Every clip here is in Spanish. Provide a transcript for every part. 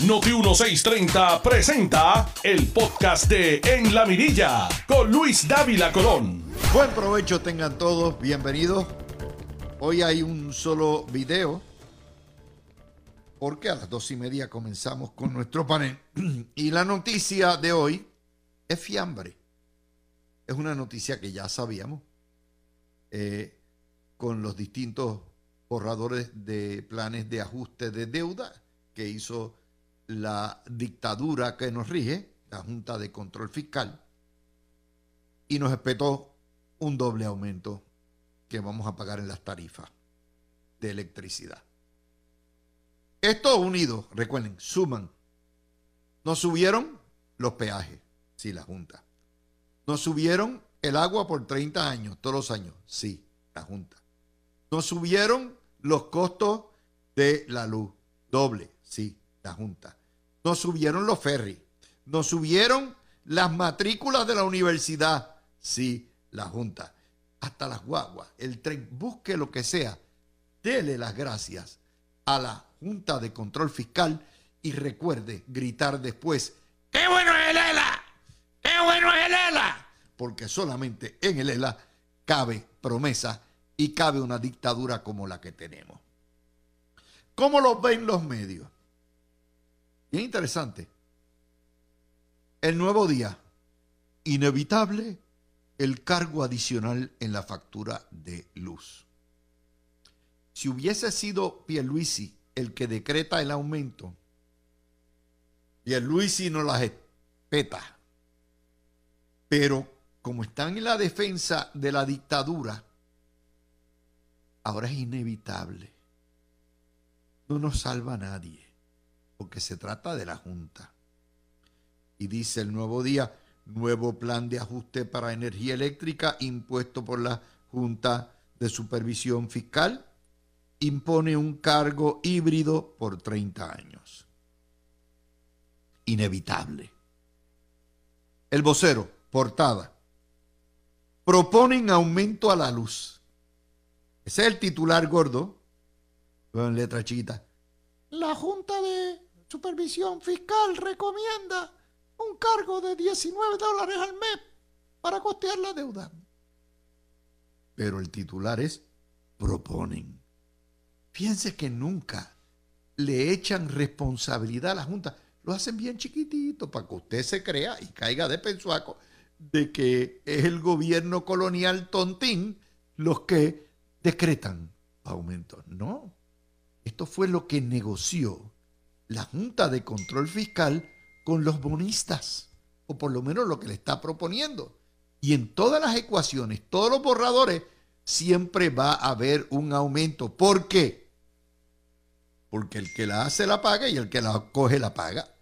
Noti 1630 presenta el podcast de En la Mirilla con Luis Dávila Colón. Buen provecho tengan todos, bienvenidos. Hoy hay un solo video porque a las dos y media comenzamos con nuestro panel. Y la noticia de hoy es fiambre. Es una noticia que ya sabíamos eh, con los distintos borradores de planes de ajuste de deuda que hizo la dictadura que nos rige, la Junta de Control Fiscal, y nos espetó un doble aumento que vamos a pagar en las tarifas de electricidad. Esto unido, recuerden, suman. Nos subieron los peajes, sí, la Junta. Nos subieron el agua por 30 años, todos los años, sí, la Junta. Nos subieron los costos de la luz, doble, sí, la Junta. Nos subieron los ferries. Nos subieron las matrículas de la universidad. Sí, la Junta. Hasta las guaguas, el tren, busque lo que sea. Dele las gracias a la Junta de Control Fiscal y recuerde gritar después, ¡qué bueno es el ELA! ¡Qué bueno es el ELA! Porque solamente en el ELA cabe promesa y cabe una dictadura como la que tenemos. ¿Cómo lo ven los medios? Bien interesante. El nuevo día. Inevitable el cargo adicional en la factura de luz. Si hubiese sido Pierluisi el que decreta el aumento, Pierluisi no las espeta. Pero como están en la defensa de la dictadura, ahora es inevitable. No nos salva nadie porque se trata de la Junta. Y dice el nuevo día, nuevo plan de ajuste para energía eléctrica impuesto por la Junta de Supervisión Fiscal, impone un cargo híbrido por 30 años. Inevitable. El vocero, portada. Proponen aumento a la luz. Ese es el titular gordo, en letra chiquita. La Junta de Supervisión Fiscal recomienda un cargo de 19 dólares al mes para costear la deuda. Pero el titular es proponen. Fíjense que nunca le echan responsabilidad a la Junta. Lo hacen bien chiquitito para que usted se crea y caiga de pensuaco de que es el gobierno colonial tontín los que decretan aumentos. No. Esto fue lo que negoció la Junta de Control Fiscal con los bonistas, o por lo menos lo que le está proponiendo. Y en todas las ecuaciones, todos los borradores, siempre va a haber un aumento. ¿Por qué? Porque el que la hace la paga y el que la coge la paga.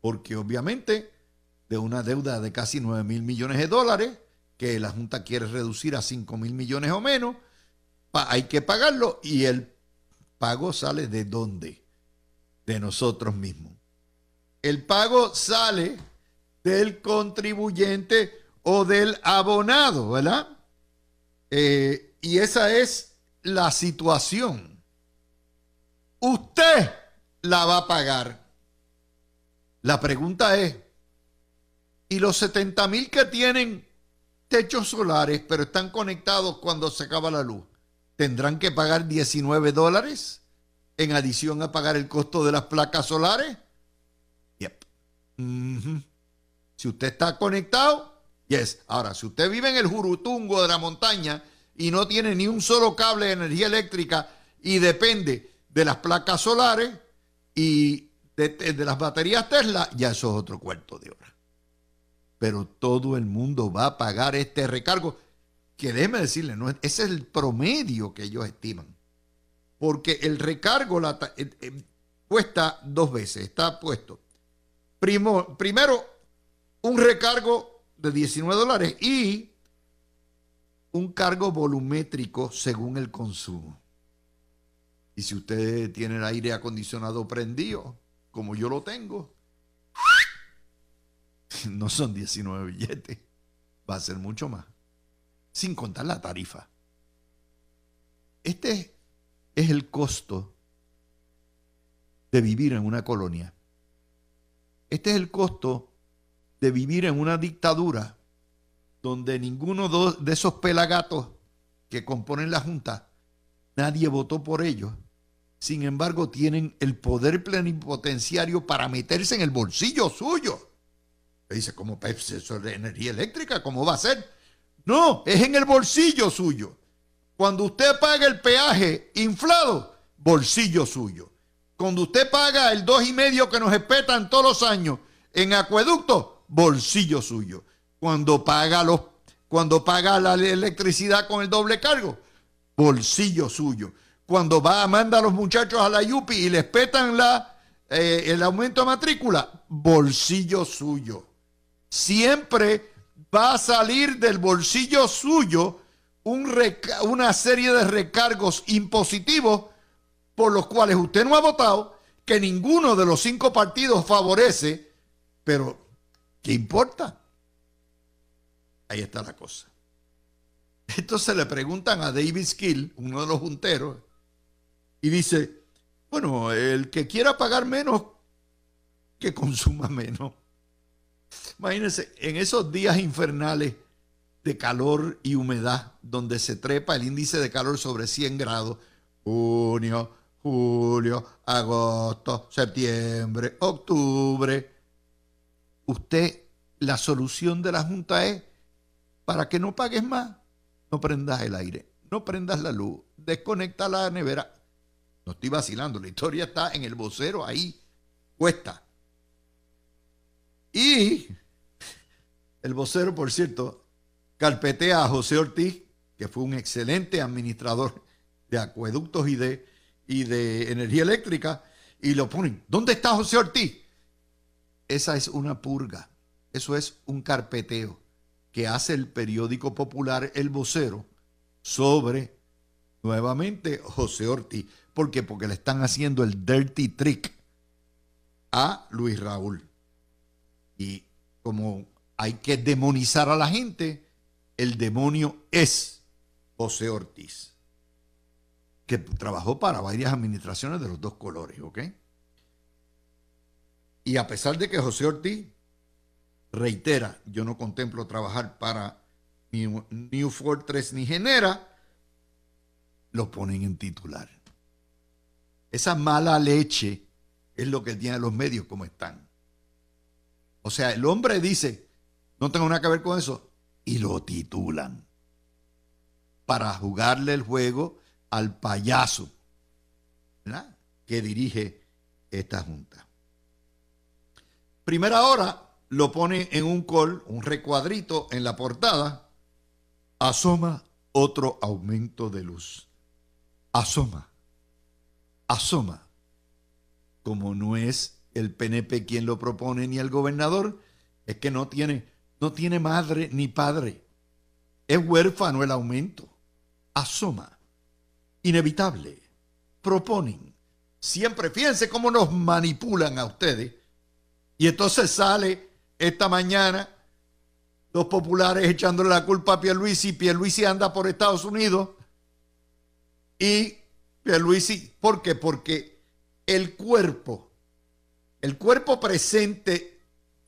Porque obviamente de una deuda de casi 9 mil millones de dólares, que la Junta quiere reducir a 5 mil millones o menos, hay que pagarlo y el pago sale de dónde? De nosotros mismos. El pago sale del contribuyente o del abonado, ¿verdad? Eh, y esa es la situación. Usted la va a pagar. La pregunta es, ¿y los 70 mil que tienen techos solares pero están conectados cuando se acaba la luz? ¿Tendrán que pagar 19 dólares? En adición a pagar el costo de las placas solares? Yep. Si usted está conectado, yes. Ahora, si usted vive en el Jurutungo de la montaña y no tiene ni un solo cable de energía eléctrica y depende de las placas solares y de, las baterías Tesla, ya eso es otro cuarto de hora. Pero todo el mundo va a pagar este recargo, que déjeme decirle, no, ese es el promedio que ellos estiman porque el recargo eh, eh, cuesta dos veces, está puesto. primero, un recargo de 19 dólares y un cargo volumétrico según el consumo. Y si usted tiene el aire acondicionado prendido, como yo lo tengo, no son 19 billetes, va a ser mucho más, sin contar la tarifa. Este es el costo de vivir en una colonia Este es el costo de vivir en una dictadura donde ninguno de esos pelagatos que componen la Junta, nadie votó por ellos. Sin embargo, tienen el poder plenipotenciario para meterse en el bolsillo suyo. Le dice, ¿cómo eso es energía eléctrica? ¿Cómo va a ser? No, es en el bolsillo suyo. Cuando usted paga el peaje inflado, bolsillo suyo. Cuando usted paga el dos y medio que nos espetan todos los años en acueducto, bolsillo suyo. Cuando paga los, cuando paga la electricidad con el doble cargo, bolsillo suyo. Cuando va, manda a los muchachos a la YUPI y les petan la, eh, el aumento de matrícula, bolsillo suyo. Siempre va a salir del bolsillo suyo una serie de recargos impositivos por los cuales usted no ha votado, que ninguno de los cinco partidos favorece, pero ¿qué importa? Ahí está la cosa. Entonces le preguntan a David Skill, uno de los junteros, y dice, bueno, el que quiera pagar menos, que consuma menos. Imagínense, en esos días infernales de calor y humedad, donde se trepa el índice de calor sobre 100 grados, junio, julio, agosto, septiembre, octubre. Usted, la solución de la Junta es, para que no pagues más, no prendas el aire, no prendas la luz, desconecta la nevera. No estoy vacilando, la historia está en el vocero ahí, cuesta. Y el vocero, por cierto, carpetea a José Ortiz, que fue un excelente administrador de acueductos y de y de energía eléctrica y lo ponen. ¿Dónde está José Ortiz? Esa es una purga. Eso es un carpeteo que hace el periódico popular El Vocero sobre nuevamente José Ortiz. ¿Por qué? Porque le están haciendo el dirty trick a Luis Raúl. Y como hay que demonizar a la gente, el demonio es José Ortiz que trabajó para varias administraciones de los dos colores, ¿ok? Y a pesar de que José Ortiz reitera, yo no contemplo trabajar para New Fortress ni Genera, lo ponen en titular. Esa mala leche es lo que tiene los medios como están. O sea, el hombre dice, no tengo nada que ver con eso, y lo titulan para jugarle el juego al payaso que dirige esta junta. Primera hora lo pone en un col, un recuadrito en la portada, asoma otro aumento de luz. Asoma, asoma. Como no es el PNP quien lo propone ni el gobernador, es que no tiene, no tiene madre ni padre. Es huérfano el aumento. Asoma inevitable. Proponen. Siempre, fíjense cómo nos manipulan a ustedes. Y entonces sale esta mañana los populares echándole la culpa a Pierluisi. Pierluisi anda por Estados Unidos. Y Pierluisi, ¿por qué? Porque el cuerpo, el cuerpo presente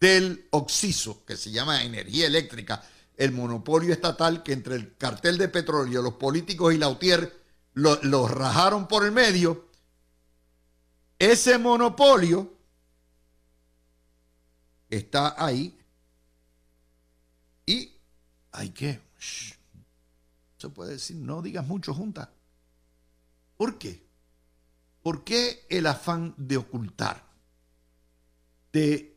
del Oxiso, que se llama energía eléctrica, el monopolio estatal que entre el cartel de petróleo, los políticos y la UTIER lo, rajaron por el medio, ese monopolio está ahí y hay que, se puede decir, no digas mucho junta. ¿Por qué? ¿Por qué el afán de ocultar, de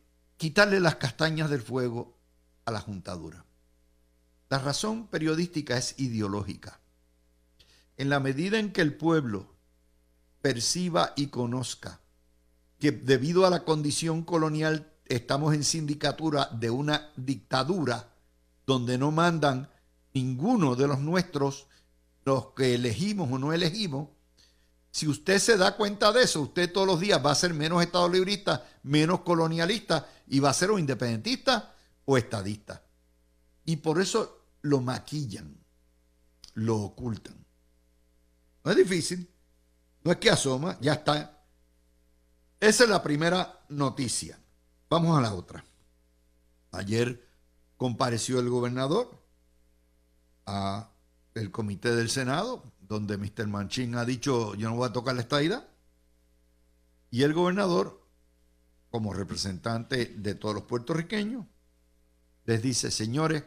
quitarle las castañas del fuego a la juntadura? La razón periodística es ideológica en la medida en que el pueblo perciba y conozca que debido a la condición colonial estamos en sindicatura de una dictadura donde no mandan ninguno de los nuestros, los que elegimos o no elegimos, si usted se da cuenta de eso, usted todos los días va a ser menos estado librista, menos colonialista y va a ser o independentista o estadista. Y por eso lo maquillan, lo ocultan. No es difícil. No es que asoma, ya está. Esa es la primera noticia. Vamos a la otra. Ayer compareció el gobernador a el comité del Senado, donde Mr. Manchin ha dicho yo no voy a tocar la estadidad. Y el gobernador, como representante de todos los puertorriqueños, les dice, señores,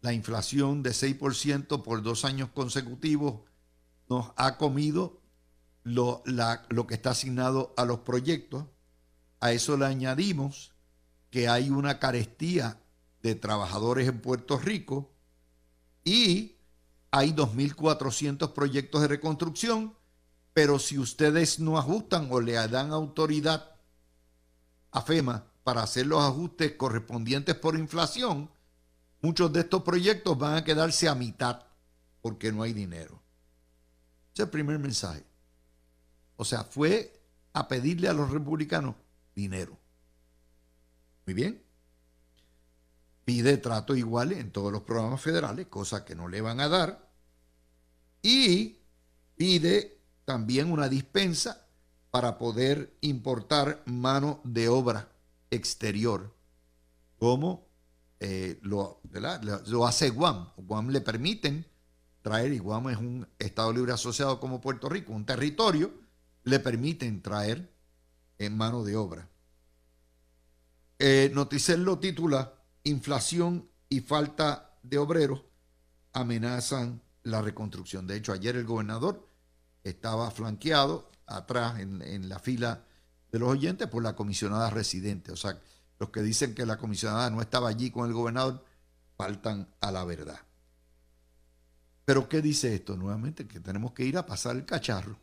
la inflación de 6% por dos años consecutivos nos ha comido lo, lo que está asignado a los proyectos. A eso le añadimos que hay una carestía de trabajadores en Puerto Rico y hay 2.400 proyectos de reconstrucción, pero si ustedes no ajustan o le dan autoridad a FEMA para hacer los ajustes correspondientes por inflación, muchos de estos proyectos van a quedarse a mitad porque no hay dinero. Ese es el primer mensaje. O sea, fue a pedirle a los republicanos dinero. Muy bien. Pide trato igual en todos los programas federales, cosa que no le van a dar. Y pide también una dispensa para poder importar mano de obra exterior, como eh, lo, lo, hace Guam. Guam le permiten traer, y Guam es un Estado libre asociado como Puerto Rico, un territorio, le permiten traer en mano de obra. Eh, Noticel lo titula Inflación y falta de obreros amenazan la reconstrucción. De hecho, ayer el gobernador estaba flanqueado atrás en, en la fila de los oyentes por la comisionada residente. O sea, los que dicen que la comisionada no estaba allí con el gobernador faltan a la verdad. Pero ¿qué dice esto? Nuevamente que tenemos que ir a pasar el cacharro.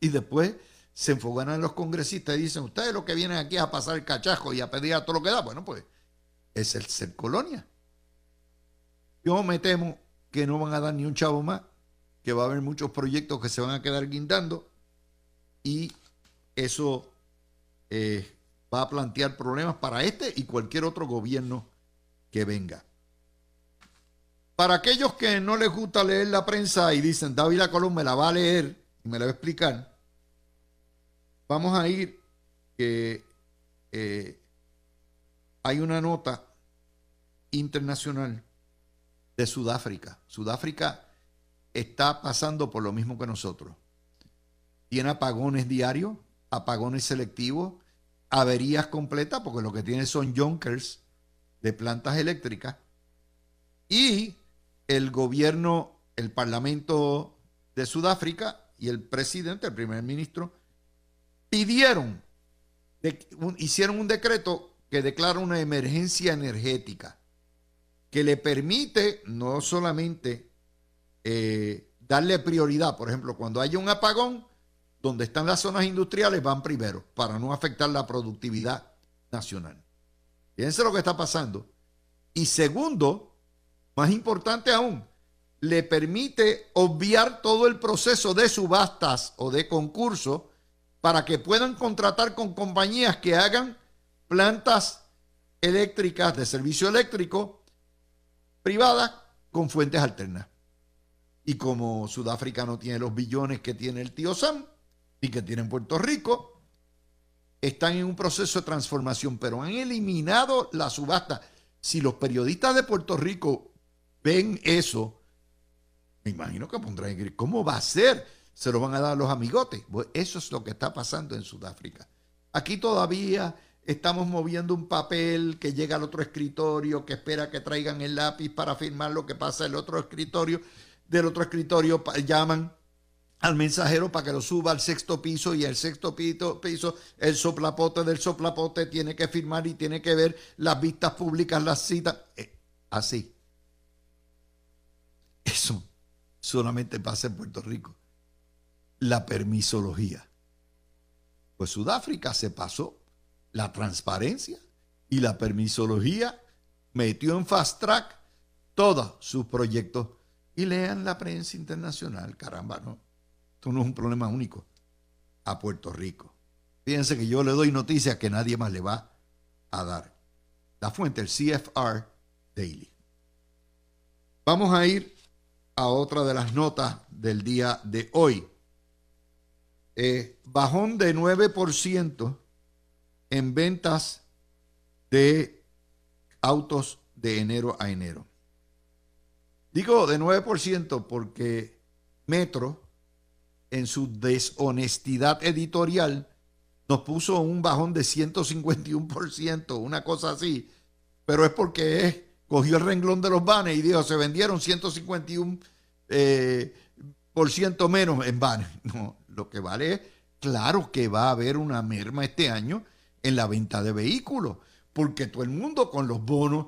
Y después se enfocan a los congresistas y dicen, ustedes lo que vienen aquí a pasar el cachajo y a pedir a todo lo que da. Bueno, pues es el ser colonia. Yo me temo que no van a dar ni un chavo más, que va a haber muchos proyectos que se van a quedar guindando y eso eh, va a plantear problemas para este y cualquier otro gobierno que venga. Para aquellos que no les gusta leer la prensa y dicen, David Colón me la va a leer y me la va a explicar, vamos a ir que eh, hay una nota internacional Sudáfrica. Sudáfrica está pasando por lo mismo que nosotros. Tiene apagones diarios, apagones selectivos, averías completas, porque lo que tiene son junkers de plantas eléctricas. Y el gobierno, el Parlamento de Sudáfrica y el presidente, el primer ministro, pidieron, hicieron un decreto que declara una emergencia energética que le permite no solamente eh, darle prioridad, por ejemplo, cuando haya un apagón, donde están las zonas industriales van primero para no afectar la productividad nacional. Fíjense lo que está pasando. Y segundo, más importante aún, le permite obviar todo el proceso de subastas o de concurso para que puedan contratar con compañías que hagan plantas eléctricas de servicio eléctrico privadas con fuentes alternas. Y como Sudáfrica no tiene los billones que tiene el tío Sam y que tiene en Puerto Rico, están en un proceso de transformación, pero han eliminado la subasta. Si los periodistas de Puerto Rico ven eso, me imagino que pondrán en ¿cómo va a ser? Se lo van a dar los amigotes. eso es lo que está pasando en Sudáfrica. Aquí todavía estamos moviendo un papel que llega al otro escritorio, que espera que traigan el lápiz para firmar lo que pasa el otro escritorio. Del otro escritorio llaman al mensajero para que lo suba al sexto piso y el sexto piso, piso, el soplapote del soplapote tiene que firmar y tiene que ver las vistas públicas, las citas. Eh, así. Eso solamente pasa en Puerto Rico. La permisología. Pues Sudáfrica se pasó la transparencia y la permisología, metió en fast track todos sus proyectos. Y lean la prensa internacional, caramba, ¿no? Esto no es un problema único a Puerto Rico. Fíjense que yo le doy noticias que nadie más le va a dar. La fuente, el CFR Daily. Vamos a ir a otra de las notas del día de hoy. Eh, bajón de 9% en ventas de autos de enero a enero. Digo de 9% porque Metro, en su deshonestidad editorial, nos puso un bajón de 151%, una cosa así, pero es porque cogió el renglón de los banes y dijo, se vendieron 151% eh, por ciento menos en banes. No, lo que vale es, claro que va a haber una merma este año en la venta de vehículos, porque todo el mundo con los bonos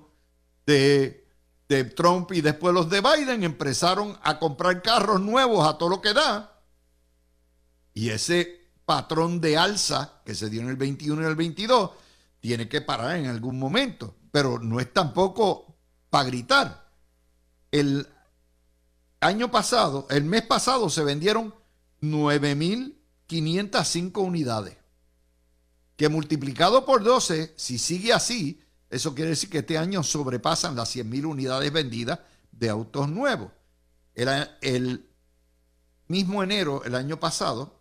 de de Trump y después los de Biden empezaron a comprar carros nuevos a todo lo que da. Y ese patrón de alza que se dio en el 21 y el 22 tiene que parar en algún momento, pero no es tampoco para gritar. El año pasado, el mes pasado se vendieron 9.505 unidades, que multiplicado por 12, si sigue así, eso quiere decir que este año sobrepasan las 100.000 unidades vendidas de autos nuevos. El mismo enero, el año pasado,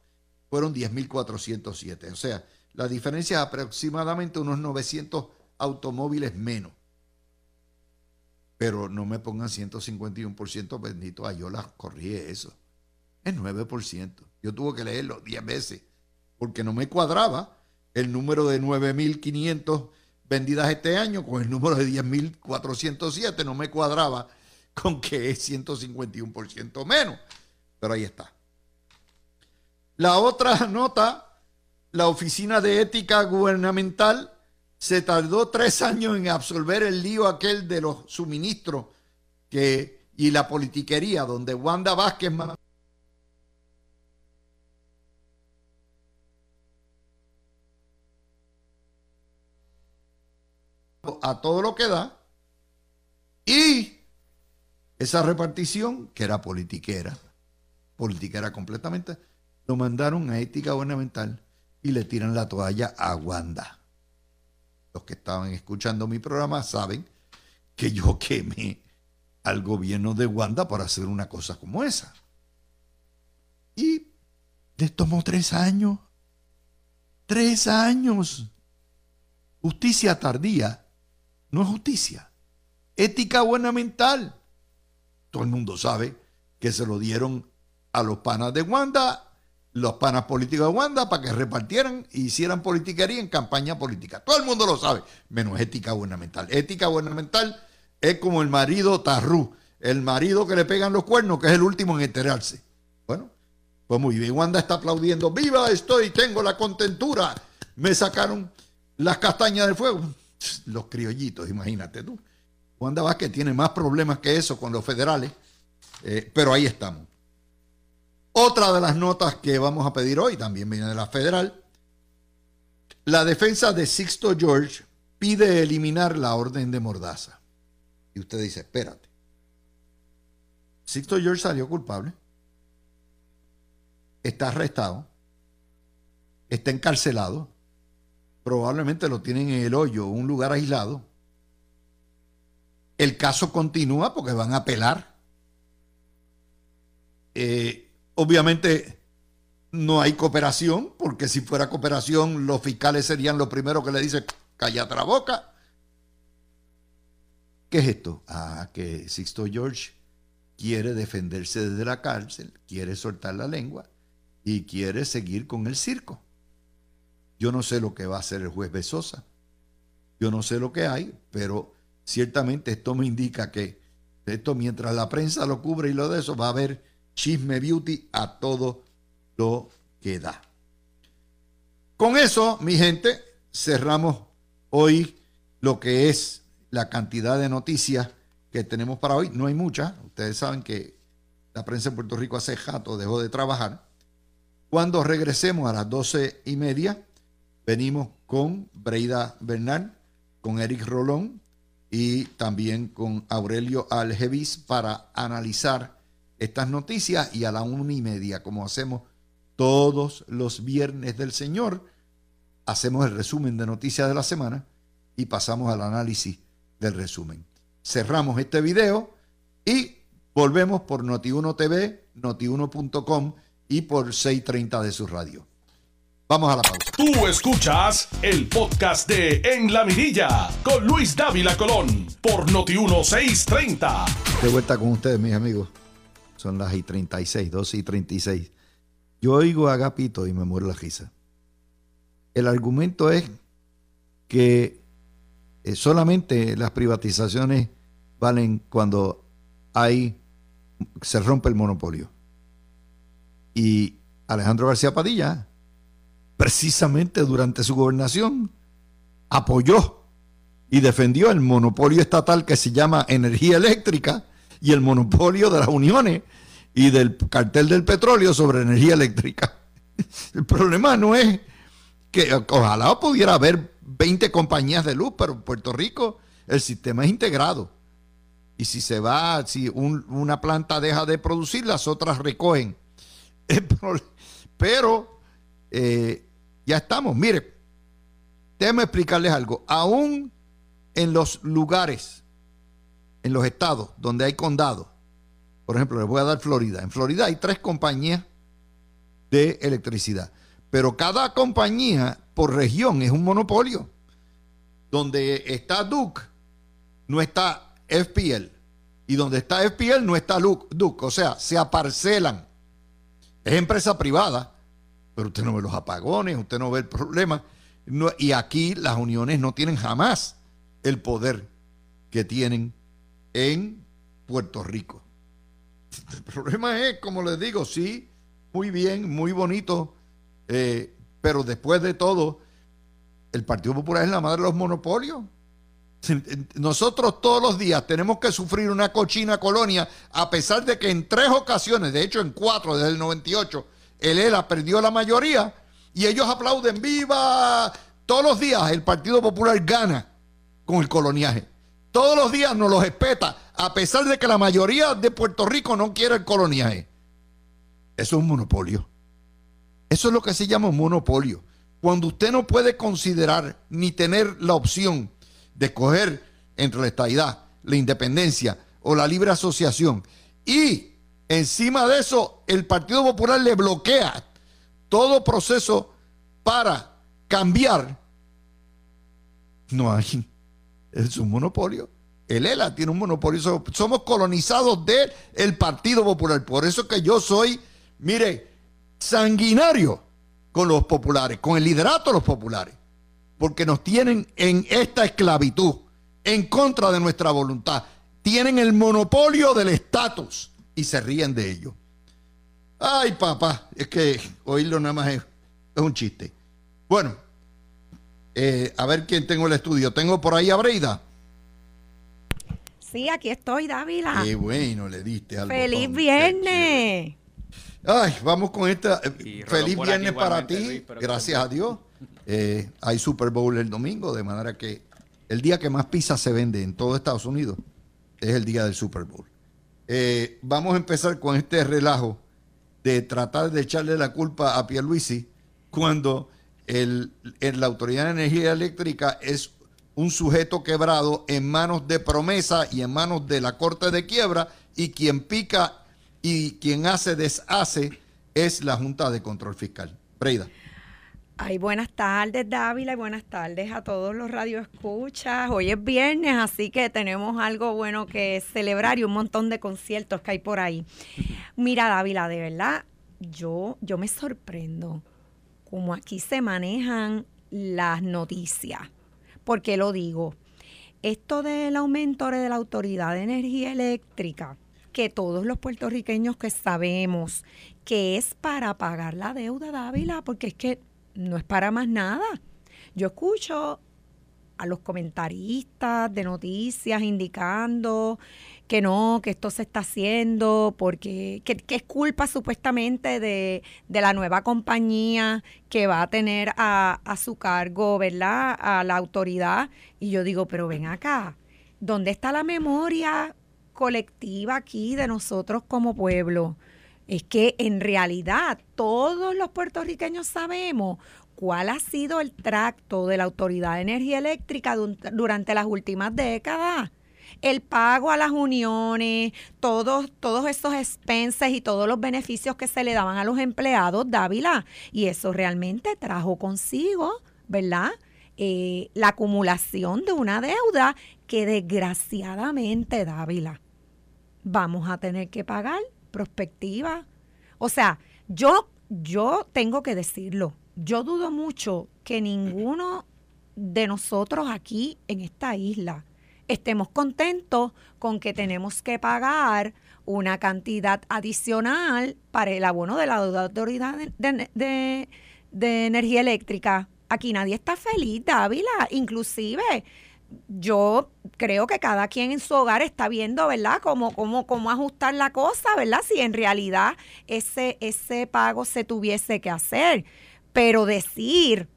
fueron 10.407. O sea, la diferencia es aproximadamente unos 900 automóviles menos. Pero no me pongan 151%, bendito, yo las corrí eso. Es 9%. Yo tuve que leerlo 10 veces porque no me cuadraba el número de 9.500 vendidas este año con el número de 10.407 no me cuadraba con que es 151% menos. Pero ahí está. La otra nota, la Oficina de Ética Gubernamental se tardó tres años en absolver el lío aquel de los suministros que, y la politiquería, donde Wanda Vázquez a todo lo que da y esa repartición, que era politiquera, politiquera completamente, lo mandaron a ética gubernamental y le tiran la toalla a Wanda. Los que estaban escuchando mi programa saben que yo quemé al gobierno de Wanda por hacer una cosa como esa. Y les tomó tres años. Tres años. Justicia tardía no es justicia. Ética gubernamental. Todo el mundo sabe que se lo dieron a los panas de Wanda, los panas políticos de Wanda, para que repartieran e hicieran politiquería en campaña política. Todo el mundo lo sabe, menos ética gubernamental. Ética gubernamental es como el marido tarrú, el marido que le pegan los cuernos, que es el último en enterarse. Bueno, pues muy bien, Wanda está aplaudiendo, viva estoy, tengo la contentura, me sacaron las castañas del fuego los criollitos, imagínate tú. Wanda Vázquez tiene más problemas que eso con los federales, eh, pero ahí estamos. Otra de las notas que vamos a pedir hoy también viene de la federal. La defensa de Sixto George pide eliminar la orden de Mordaza. Y usted dice, espérate. Sixto George salió culpable. Está arrestado. Está encarcelado probablemente lo tienen en el hoyo, un lugar aislado. El caso continúa porque van a apelar. Eh, obviamente no hay cooperación, porque si fuera cooperación los fiscales serían los primeros que le dicen, cállate la boca. ¿Qué es esto? Ah, que Sixto George quiere defenderse desde la cárcel, quiere soltar la lengua y quiere seguir con el circo. Yo no sé lo que va a hacer el juez Besosa. Yo no sé lo que hay, pero ciertamente esto me indica que esto mientras la prensa lo cubre y lo de eso va a haber chisme beauty a todo lo que da. Con eso, mi gente, cerramos hoy lo que es la cantidad de noticias que tenemos para hoy. No hay muchas. Ustedes saben que la prensa en Puerto Rico hace jato, dejó de trabajar. Cuando regresemos a las doce y media, venimos con Breida Bernal, con Eric Rolón y también con Aurelio Algevis para analizar estas noticias y a la una y media, como hacemos todos los viernes del Señor, hacemos el resumen de noticias de la semana y pasamos al análisis del resumen. Cerramos este video y volvemos por Noti1 TV, noti1.com y por 630 de su radio. Vamos a la pausa. Tú escuchas el podcast de En la Mirilla con Luis Dávila Colón por Noti 1630. De vuelta con ustedes, mis amigos. Son las y 36, 12 y 36. Yo oigo a Agapito y me muero la risa. El argumento es que eh, solamente las privatizaciones valen cuando hay se rompe el monopolio. Y Alejandro García Padilla, precisamente durante su gobernación, apoyó y defendió el monopolio estatal que se llama energía eléctrica y el monopolio de las uniones y del cartel del petróleo sobre energía eléctrica. El problema no es que ojalá pudiera haber 20 compañías de luz, pero en Puerto Rico el sistema es integrado. Y si se va, si una planta deja de producir, las otras recogen. Pero eh, ya estamos. Mire, déjeme explicarles algo. Aún en los lugares, en los estados donde hay condados, por ejemplo, les voy a dar Florida. En Florida hay tres compañías de electricidad. Pero cada compañía por región es un monopolio. Donde está Duke, no está FPL. Y donde está FPL no está Duke. O sea, se aparcelan. Es empresa privada, pero usted no ve los apagones, usted no ve el problema. y aquí las uniones no tienen jamás el poder que tienen en Puerto Rico. El problema es, como les digo, sí, muy bien, muy bonito, eh, pero después de todo, el Partido Popular es la madre de los monopolios. Nosotros todos los días tenemos que sufrir una cochina colonia, a pesar de que en tres ocasiones, de hecho en cuatro desde el 98, el ELA perdió la mayoría y ellos aplauden viva. Todos los días el Partido Popular gana con el coloniaje. Todos los días nos los espeta, a pesar de que la mayoría de Puerto Rico no quiere el coloniaje. Eso es un monopolio. Eso es lo que se llama un monopolio. Cuando usted no puede considerar ni tener la opción de escoger entre la estadidad, la independencia o la libre asociación. Y encima de eso, el Partido Popular le bloquea todo proceso para cambiar. No hay. Es un monopolio. El ELA tiene un monopolio. Somos colonizados del el Partido Popular. Por eso que yo soy, mire, sanguinario con los populares, con el liderato de los populares porque nos tienen en esta esclavitud, en contra de nuestra voluntad. Tienen el monopolio del estatus y se ríen de ello. Ay, papá, es que oírlo nada más es, un chiste. Bueno, eh, a ver quién tengo el estudio. Tengo por ahí a Breida. Sí, aquí estoy, Dávila. Qué bueno le diste al ¡Feliz viernes! Ay, vamos con esta. Eh, feliz viernes para ti, gracias a Dios. Eh, hay Super Bowl el domingo, de manera que el día que más pizza se vende en todo Estados Unidos es el día del Super Bowl. Eh, vamos a empezar con este relajo de tratar de echarle la culpa a Pierluisi cuando el, la Autoridad de Energía Eléctrica es un sujeto quebrado en manos de promesa y en manos de la Corte de Quiebra y quien pica y quien hace deshace es la Junta de Control Fiscal. Breida. Ay, buenas tardes, Dávila, y buenas tardes a todos los radioescuchas. Hoy es viernes, así que tenemos algo bueno que celebrar y un montón de conciertos que hay por ahí. Mira, Dávila, de verdad, yo, yo me sorprendo cómo aquí se manejan las noticias. ¿Por qué lo digo? Esto del aumento de la Autoridad de Energía Eléctrica, que todos los puertorriqueños que sabemos que es para pagar la deuda, Dávila, porque es que no es para más nada. Yo escucho a los comentaristas de noticias indicando que no, que esto se está haciendo porque que, es culpa supuestamente de, la nueva compañía que va a tener a, a, su cargo, ¿verdad? A la autoridad. Y yo digo, pero ven acá, ¿dónde está la memoria colectiva aquí de nosotros como pueblo? Es que en realidad todos los puertorriqueños sabemos cuál ha sido el tracto de la Autoridad de Energía Eléctrica durante las últimas décadas. el pago a las uniones, todos, todos esos expenses y todos los beneficios que se le daban a los empleados, Dávila. Y eso realmente trajo consigo, ¿verdad? Eh, la acumulación de una deuda que desgraciadamente, Dávila, vamos a tener que pagar prospectiva. O sea, yo, yo tengo que decirlo, yo dudo mucho que ninguno de nosotros aquí en esta isla estemos contentos con que tenemos que pagar una cantidad adicional para el abono de la autoridad de, de energía eléctrica. Aquí nadie está feliz, Dávila. Inclusive yo creo que cada quien en su hogar está viendo, ¿verdad? Cómo, cómo, cómo ajustar la cosa, ¿verdad? Si en realidad ese, ese pago se tuviese que hacer. Pero decir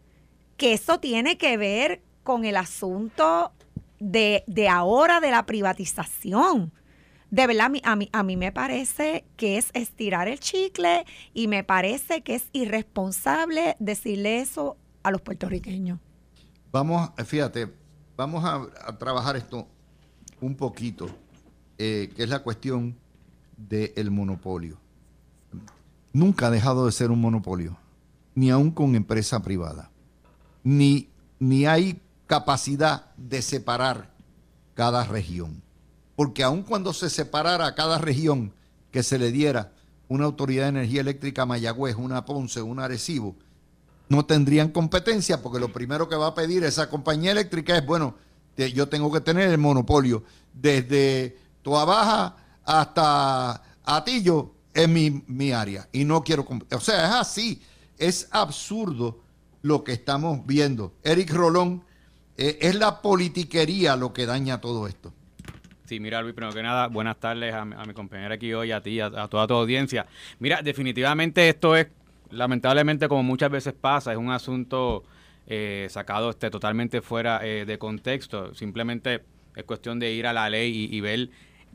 que eso tiene que ver con el asunto de, de ahora de la privatización. De verdad, a mí, a mí me parece que es estirar el chicle y me parece que es irresponsable decirle eso a los puertorriqueños. Vamos, fíjate, vamos a, trabajar esto un poquito, eh, que es la cuestión del monopolio. Nunca ha dejado de ser un monopolio, ni aún con empresa privada. Ni, ni hay capacidad de separar cada región. Porque aun cuando se separara cada región que se le diera una autoridad de energía eléctrica a Mayagüez, una Ponce, una Arecibo, no tendrían competencia porque lo primero que va a pedir esa compañía eléctrica es, bueno, yo tengo que tener el monopolio desde Toa Baja hasta Atillo en mi, mi área y no quiero, o sea, es así, es absurdo lo que estamos viendo. Eric Rolón, eh, es la politiquería lo que daña todo esto. Sí, mira, Luis, primero que nada, buenas tardes a, mi compañera aquí hoy, a ti, a toda tu audiencia. Mira, definitivamente esto es lamentablemente, como muchas veces pasa, es un asunto eh, sacado este, totalmente fuera eh, de contexto. Simplemente es cuestión de ir a la ley y, ver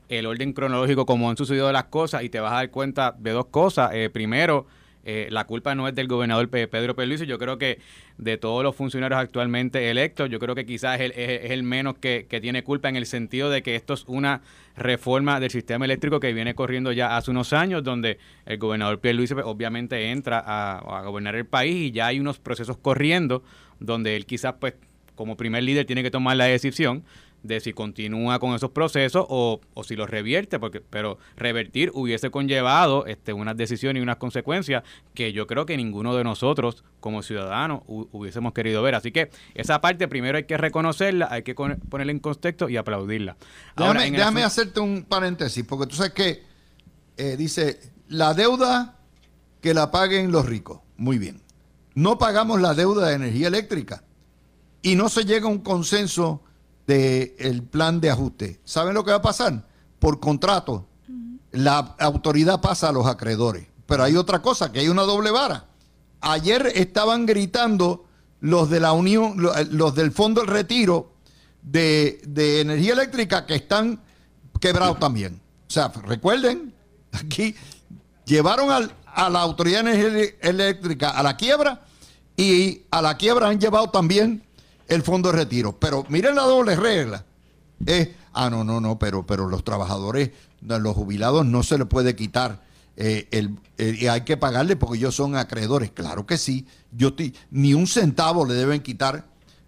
el orden cronológico como han sucedido las cosas y te vas a dar cuenta de dos cosas. Eh, primero, eh, la culpa no es del gobernador Pedro Pierluisi, yo creo que de todos los funcionarios actualmente electos, yo creo que quizás es el, menos que, tiene culpa en el sentido de que esto es una reforma del sistema eléctrico que viene corriendo ya hace unos años, donde el gobernador Pierluisi pues, obviamente entra a, a gobernar el país y ya hay unos procesos corriendo donde él quizás pues como primer líder tiene que tomar la decisión de si continúa con esos procesos o, o, si los revierte, porque pero revertir hubiese conllevado este, unas decisiones y unas consecuencias que yo creo que ninguno de nosotros como ciudadanos hubiésemos querido ver. Así que esa parte primero hay que reconocerla, hay que ponerla en contexto y aplaudirla. déjame, hacerte un paréntesis, porque tú sabes que eh, dice, la deuda que la paguen los ricos. Muy bien. No pagamos la deuda de energía eléctrica y no se llega a un consenso del plan de ajuste. ¿Saben lo que va a pasar? Por contrato, la autoridad pasa a los acreedores. Pero hay otra cosa, que hay una doble vara. Ayer estaban gritando los de la Unión, los del Fondo del Retiro de, Energía Eléctrica que están quebrados también. O sea, recuerden, aquí llevaron a la Autoridad de Energía Eléctrica a la quiebra y a la quiebra han llevado también el fondo de retiro. Pero miren la doble regla. Es, ah, no, no, no, pero, pero los trabajadores, los jubilados no se les puede quitar. Eh, el, hay que pagarle porque ellos son acreedores. Claro que sí. Yo ni un centavo le deben quitar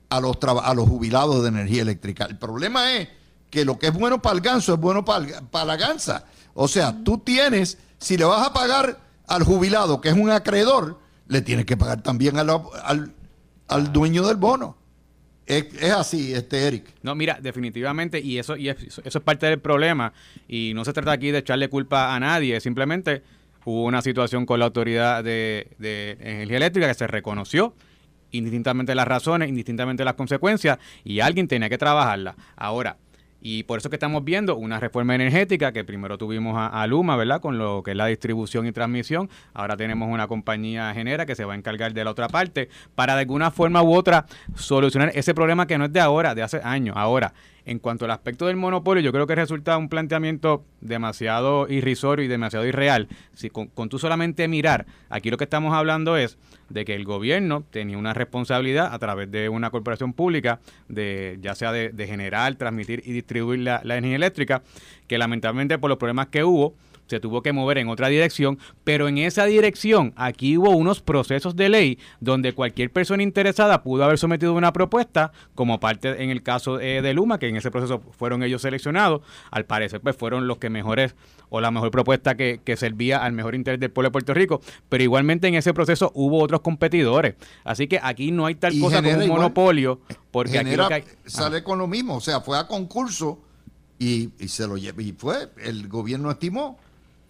a los, a los jubilados de energía eléctrica. El problema es que lo que es bueno para el ganso es bueno para, para la gansa. O sea, tú tienes, si le vas a pagar al jubilado, que es un acreedor, le tienes que pagar también al, al dueño del bono. Es, así, este Eric. No, mira, definitivamente, y eso, y eso, es parte del problema, y no se trata aquí de echarle culpa a nadie, simplemente hubo una situación con la autoridad de, de energía eléctrica que se reconoció, indistintamente las razones, indistintamente las consecuencias, y alguien tenía que trabajarla. Ahora, y por eso que estamos viendo una reforma energética que primero tuvimos a, Luma, ¿verdad? Con lo que es la distribución y transmisión. Ahora tenemos una compañía genera que se va a encargar de la otra parte para de alguna forma u otra solucionar ese problema que no es de ahora, de hace años. Ahora, en cuanto al aspecto del monopolio, yo creo que resulta un planteamiento demasiado irrisorio y demasiado irreal. Si con, tú solamente mirar, aquí lo que estamos hablando es de que el gobierno tenía una responsabilidad a través de una corporación pública, de ya sea de, generar, transmitir y distribuir la energía eléctrica, que lamentablemente por los problemas que hubo, se tuvo que mover en otra dirección, pero en esa dirección aquí hubo unos procesos de ley donde cualquier persona interesada pudo haber sometido una propuesta, como parte en el caso eh, de Luma, que en ese proceso fueron ellos seleccionados, al parecer pues fueron los que mejores o la mejor propuesta que, servía al mejor interés del pueblo de Puerto Rico, pero igualmente en ese proceso hubo otros competidores, así que aquí no hay tal cosa como un monopolio, porque aquí sale con lo mismo, o sea, fue a concurso y, y se lo y fue, el gobierno estimó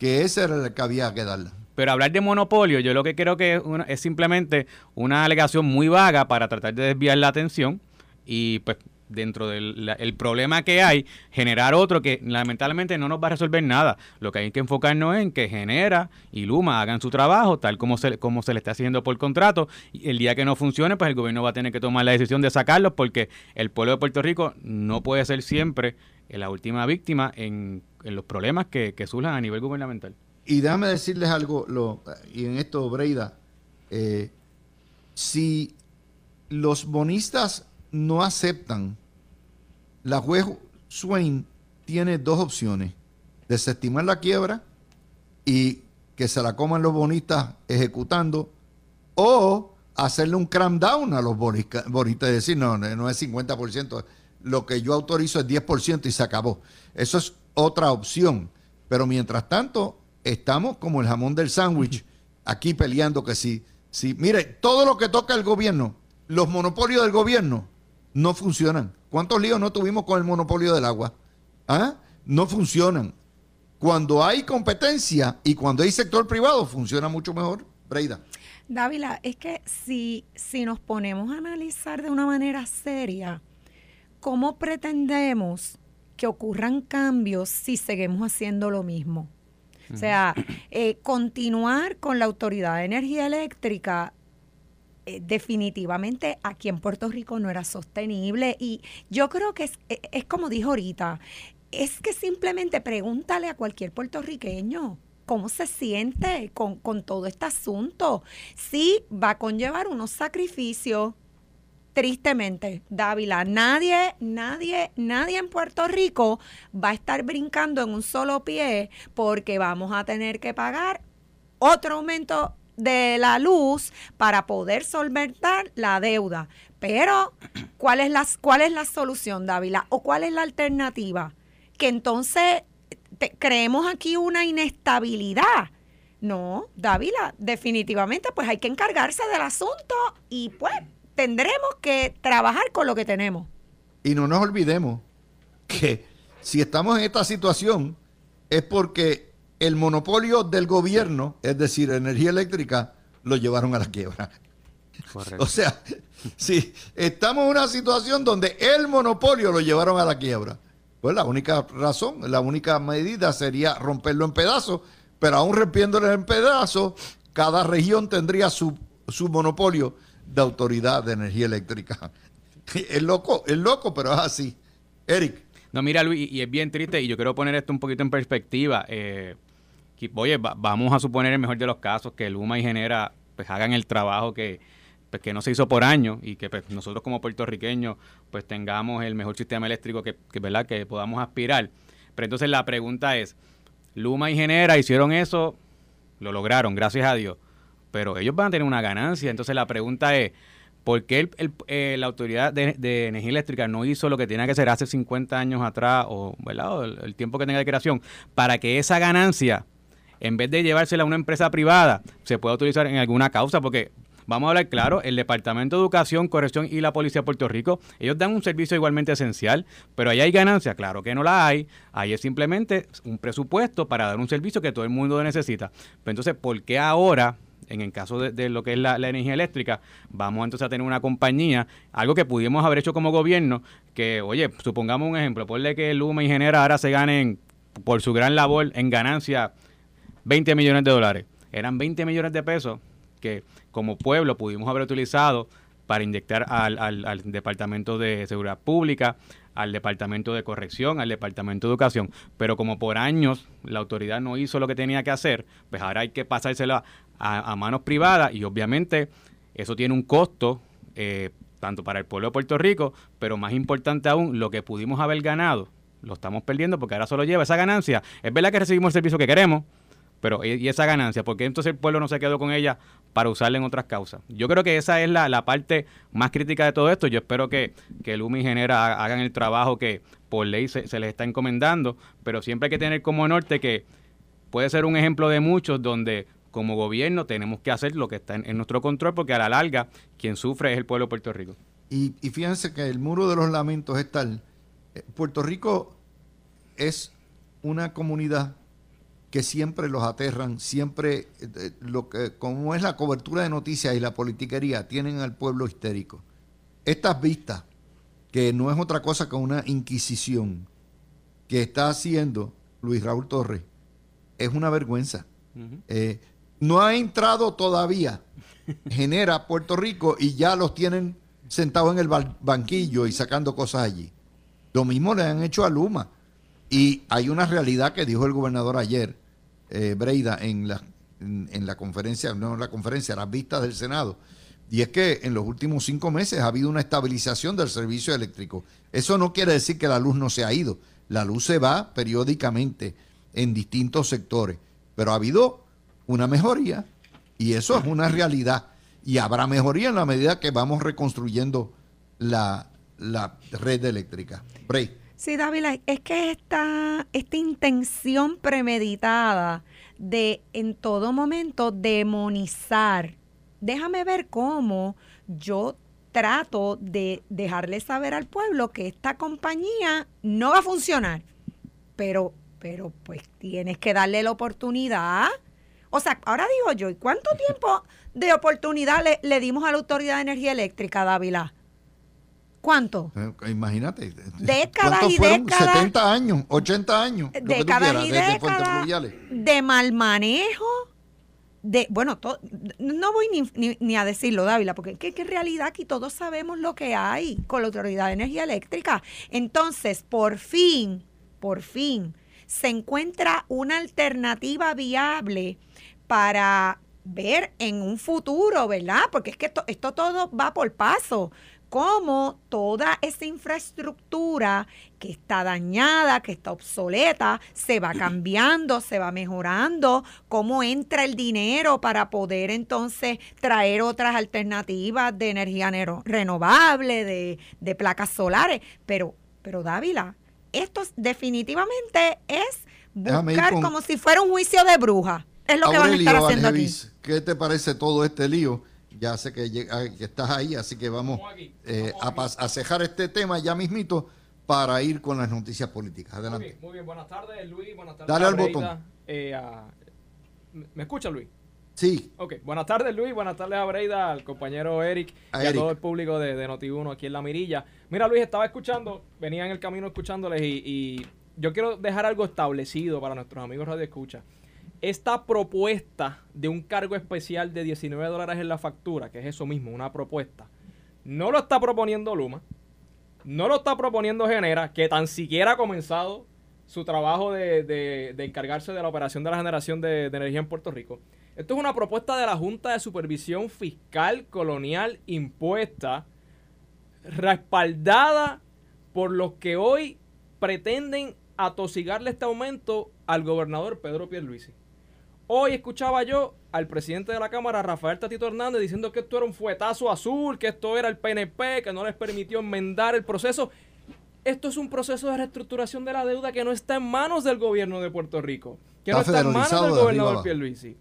que ese era el que había que darle. Pero hablar de monopolio, yo lo que creo que es, simplemente una alegación muy vaga para tratar de desviar la atención y pues dentro del problema que hay, generar otro que lamentablemente no nos va a resolver nada. Lo que hay que enfocarnos en que Genera y Luma hagan su trabajo tal como se, como se le está haciendo por contrato. Y el día que no funcione, pues el gobierno va a tener que tomar la decisión de sacarlos porque el pueblo de Puerto Rico no puede ser siempre la última víctima en en los problemas que, surjan a nivel gubernamental. Y déjame decirles algo, y en esto, Breida, eh, si los bonistas no aceptan, la juez Swain tiene dos opciones, desestimar la quiebra y que se la coman los bonistas ejecutando, o hacerle un cram down a los bonistas, y decir, no, no es 50%, lo que yo autorizo es 10% y se acabó. Eso es otra opción. Pero mientras tanto, estamos como el jamón del sándwich, aquí peleando que sí. Sí, mire, todo lo que toca el gobierno, los monopolios del gobierno, no funcionan. ¿Cuántos líos no tuvimos con el monopolio del agua? ¿Ah? No funcionan. Cuando hay competencia y cuando hay sector privado, funciona mucho mejor. Breida. Dávila, es que si, si nos ponemos a analizar de una manera seria, ¿cómo pretendemos que ocurran cambios si seguimos haciendo lo mismo. O sea, eh, continuar con la Autoridad de Energía Eléctrica eh, definitivamente aquí en Puerto Rico no era sostenible y yo creo que es, e, es, como dijo ahorita, es que simplemente pregúntale a cualquier puertorriqueño cómo se siente con, con todo este asunto. Sí, va a conllevar unos sacrificios, tristemente, Dávila, nadie, nadie, nadie en Puerto Rico va a estar brincando en un solo pie porque vamos a tener que pagar otro aumento de la luz para poder solventar la deuda. Pero, ¿cuál es la, cuál es la solución, Dávila? ¿O cuál es la alternativa? Que entonces creemos aquí una inestabilidad. No, Dávila, definitivamente pues hay que encargarse del asunto y pues tendremos que trabajar con lo que tenemos. Y no nos olvidemos que si estamos en esta situación es porque el monopolio del gobierno, es decir, energía eléctrica, lo llevaron a la quiebra. O sea, si estamos en una situación donde el monopolio lo llevaron a la quiebra, pues la única razón, la única medida sería romperlo en pedazos, pero aún rompiéndolo en pedazos, cada región tendría su, su monopolio de Autoridad de Energía Eléctrica. Es loco, es loco, pero es así. Eric. No, mira, Luis, y es bien triste, y yo quiero poner esto un poquito en perspectiva. Eh, oye, vamos a suponer el mejor de los casos que Luma y Genera pues hagan el trabajo que, pues, que no se hizo por año y que pues, nosotros como puertorriqueños pues tengamos el mejor sistema eléctrico que, que, ¿verdad? que podamos aspirar. Pero entonces la pregunta es, Luma y Genera hicieron eso, lo lograron, gracias a Dios pero ellos van a tener una ganancia. Entonces la pregunta es, ¿por qué eh, la Autoridad de, Energía Eléctrica no hizo lo que tenía que hacer hace 50 años atrás o, ¿verdad? el, tiempo que tenga de creación para que esa ganancia, en vez de llevársela a una empresa privada, se pueda utilizar en alguna causa? Porque Vamos a hablar claro, el Departamento de Educación, Corrección y la Policía de Puerto Rico, ellos dan un servicio igualmente esencial, pero ahí hay ganancia, claro que no la hay, ahí es simplemente un presupuesto para dar un servicio que todo el mundo necesita. Pero entonces, ¿por qué ahora en el caso de, lo que es la, energía eléctrica, vamos entonces a tener una compañía, algo que pudimos haber hecho como gobierno, que, oye, supongamos un ejemplo, ponle que Luma y Genera ahora se ganen por su gran labor en ganancia 20 millones de dólares. Eran 20 millones de pesos que como pueblo pudimos haber utilizado para inyectar al, al, Departamento de Seguridad Pública, al Departamento de Corrección, al Departamento de Educación. Pero como por años la autoridad no hizo lo que tenía que hacer, pues ahora hay que pasárselo a, manos privadas y obviamente eso tiene un costo. Eh, tanto para el pueblo de Puerto Rico, pero más importante aún, lo que pudimos haber ganado, lo estamos perdiendo porque ahora solo lleva esa ganancia. Es verdad que recibimos el servicio que queremos, pero ¿y esa ganancia? porque entonces el pueblo no se quedó con ella para usarla en otras causas? Yo creo que esa es la, parte más crítica de todo esto. Yo espero que, que el UMI Genera hagan el trabajo que por ley se, les está encomendando, pero siempre hay que tener como norte que puede ser un ejemplo de muchos donde como gobierno tenemos que hacer lo que está en, nuestro control porque a la larga quien sufre es el pueblo de Puerto Rico. Y, y fíjense que el muro de los lamentos es tal. Eh, Puerto Rico es una comunidad que siempre los aterran, siempre eh, lo que como es la cobertura de noticias y la politiquería tienen al pueblo histérico. Estas vistas, que no es otra cosa que una inquisición que está haciendo Luis Raúl Torres, es una vergüenza. Eh, no ha entrado todavía, genera Puerto Rico y ya los tienen sentados en el banquillo y sacando cosas allí. Lo mismo le han hecho a Luma. Y hay una realidad que dijo el gobernador ayer, eh, Breida en la, en, la conferencia, no en la conferencia, las vistas del Senado. Y es que en los últimos cinco meses ha habido una estabilización del servicio eléctrico. Eso no quiere decir que la luz no se ha ido. La luz se va periódicamente en distintos sectores. Pero ha habido una mejoría y eso es una realidad. Y habrá mejoría en la medida que vamos reconstruyendo la, la red eléctrica. Bray. Sí, Dávila, es que esta, esta intención premeditada de en todo momento demonizar, déjame ver cómo yo trato de dejarle saber al pueblo que esta compañía no va a funcionar. Pero, pero pues tienes que darle la oportunidad. O sea, ahora digo yo, ¿y cuánto tiempo de oportunidad le, le dimos a la Autoridad de Energía Eléctrica, Dávila? ¿Cuánto? Imagínate. Décadas y décadas. 70 años, 80 años. Décadas y décadas de mal manejo. De, bueno, no voy ni, a decirlo, Dávila, porque que, en realidad aquí todos sabemos lo que hay con la Autoridad de Energía Eléctrica. Entonces, por fin, por fin, se encuentra una alternativa viable para ver en un futuro, ¿verdad? Porque es que esto, esto todo va por paso cómo toda esa infraestructura que está dañada, que está obsoleta, se va cambiando, se va mejorando, cómo entra el dinero para poder entonces traer otras alternativas de energía renovable, de, placas solares. Pero, pero Dávila, esto definitivamente es buscar como si fuera un juicio de bruja. Es lo que van a estar haciendo aquí. ¿Qué te parece todo este lío? ya sé que, estás ahí, así que vamos, eh, a, cejar este tema ya mismito para ir con las noticias políticas. Adelante. Muy bien, buenas tardes Luis, buenas tardes. Dale al botón. Eh, ¿Me escucha Luis? Sí. Ok, buenas tardes Luis, buenas tardes a Breida, al compañero Eric y a todo el público de, de Noti1 aquí en La Mirilla. Mira Luis, estaba escuchando, venía en el camino escuchándoles y, y yo quiero dejar algo establecido para nuestros amigos Radio Escucha esta propuesta de un cargo especial de 19 dólares en la factura, que es eso mismo, una propuesta, no lo está proponiendo Luma, no lo está proponiendo Genera, que tan siquiera ha comenzado su trabajo de, encargarse de la operación de la generación de, de, energía en Puerto Rico. Esto es una propuesta de la Junta de Supervisión Fiscal Colonial impuesta, respaldada por los que hoy pretenden atosigarle este aumento al gobernador Pedro Pierluisi. Hoy escuchaba yo al presidente de la Cámara, Rafael Tatito Hernández, diciendo que esto era un fuetazo azul, que esto era el PNP, que no les permitió enmendar el proceso. Esto es un proceso de reestructuración de la deuda que no está en manos del gobierno de Puerto Rico, que no está en manos del gobernador Pierluisi.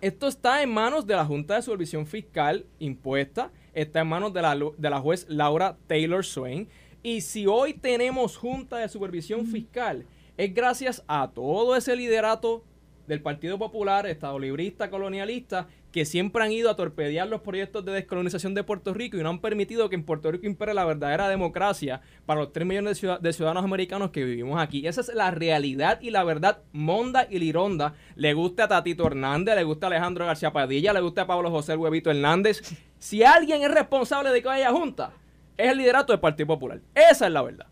Esto está en manos de la Junta de Supervisión Fiscal impuesta, está en manos de la, de la juez Laura Taylor Swain. Y si hoy tenemos Junta de Supervisión Fiscal, es gracias a todo ese liderato del Partido Popular, Estado Librista, Colonialista, que siempre han ido a torpedear los proyectos de descolonización de Puerto Rico y no han permitido que en Puerto Rico impere la verdadera democracia para los 3 millones de, ciudadanos americanos que vivimos aquí. Esa es la realidad y la verdad monda y lironda. Le gusta a Tatito Hernández, le gusta a Alejandro García Padilla, le gusta a Pablo José Huevito Hernández. Si alguien es responsable de que haya junta, es el liderato del Partido Popular. Esa es la verdad.